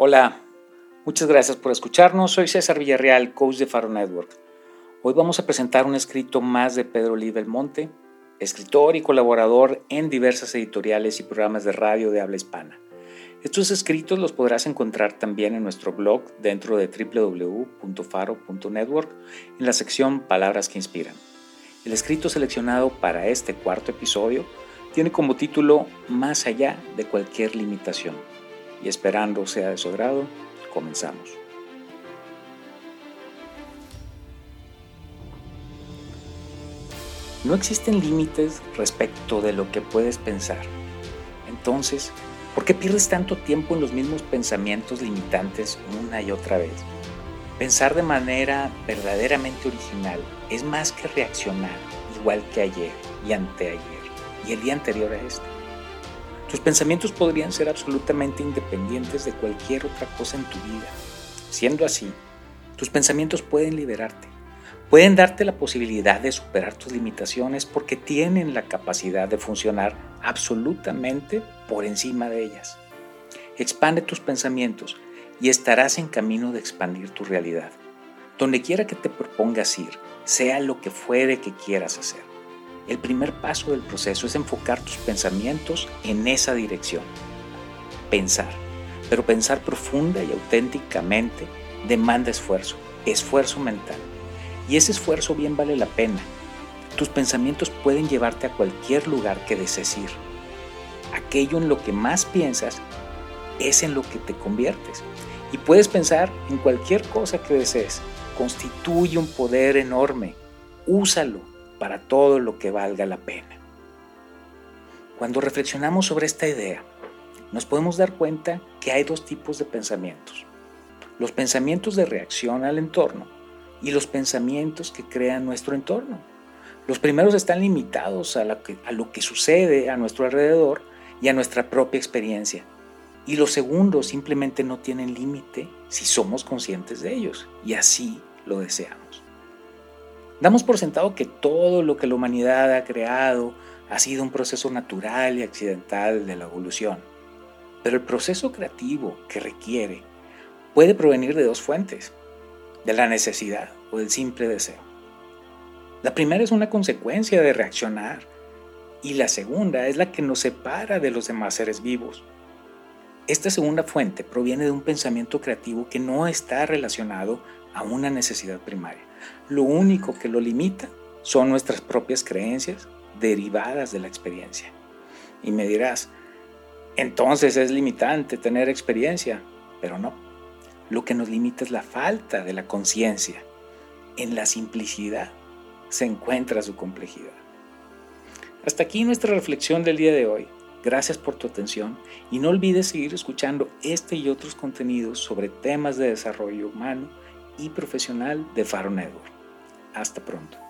Hola, muchas gracias por escucharnos. Soy César Villarreal, coach de Faro Network. Hoy vamos a presentar un escrito más de Pedro Lee Belmonte, escritor y colaborador en diversas editoriales y programas de radio de habla hispana. Estos escritos los podrás encontrar también en nuestro blog dentro de www.faro.network en la sección Palabras que Inspiran. El escrito seleccionado para este cuarto episodio tiene como título Más allá de cualquier limitación y esperando sea de su agrado, comenzamos. No existen límites respecto de lo que puedes pensar. Entonces, ¿por qué pierdes tanto tiempo en los mismos pensamientos limitantes una y otra vez? Pensar de manera verdaderamente original es más que reaccionar igual que ayer y anteayer y el día anterior a este. Tus pensamientos podrían ser absolutamente independientes de cualquier otra cosa en tu vida. Siendo así, tus pensamientos pueden liberarte, pueden darte la posibilidad de superar tus limitaciones porque tienen la capacidad de funcionar absolutamente por encima de ellas. Expande tus pensamientos y estarás en camino de expandir tu realidad. Donde quiera que te propongas ir, sea lo que fuere que quieras hacer. El primer paso del proceso es enfocar tus pensamientos en esa dirección. Pensar, pero pensar profunda y auténticamente demanda esfuerzo, esfuerzo mental. Y ese esfuerzo bien vale la pena. Tus pensamientos pueden llevarte a cualquier lugar que desees ir. Aquello en lo que más piensas es en lo que te conviertes. Y puedes pensar en cualquier cosa que desees. Constituye un poder enorme. Úsalo para todo lo que valga la pena. Cuando reflexionamos sobre esta idea, nos podemos dar cuenta que hay dos tipos de pensamientos. Los pensamientos de reacción al entorno y los pensamientos que crean nuestro entorno. Los primeros están limitados a, lo que sucede a nuestro alrededor y a nuestra propia experiencia. Y los segundos simplemente no tienen límite si somos conscientes de ellos y así lo deseamos. Damos por sentado que todo lo que la humanidad ha creado ha sido un proceso natural y accidental de la evolución. Pero el proceso creativo que requiere puede provenir de dos fuentes, de la necesidad o del simple deseo. La primera es una consecuencia de reaccionar y la segunda es la que nos separa de los demás seres vivos. Esta segunda fuente proviene de un pensamiento creativo que no está relacionado a una necesidad primaria. Lo único que lo limita son nuestras propias creencias derivadas de la experiencia. Y me dirás, entonces es limitante tener experiencia, pero no. Lo que nos limita es la falta de la conciencia. En la simplicidad se encuentra su complejidad. Hasta aquí nuestra reflexión del día de hoy. Gracias por tu atención y no olvides seguir escuchando este y otros contenidos sobre temas de desarrollo humano y profesional de Faro Network. Hasta pronto.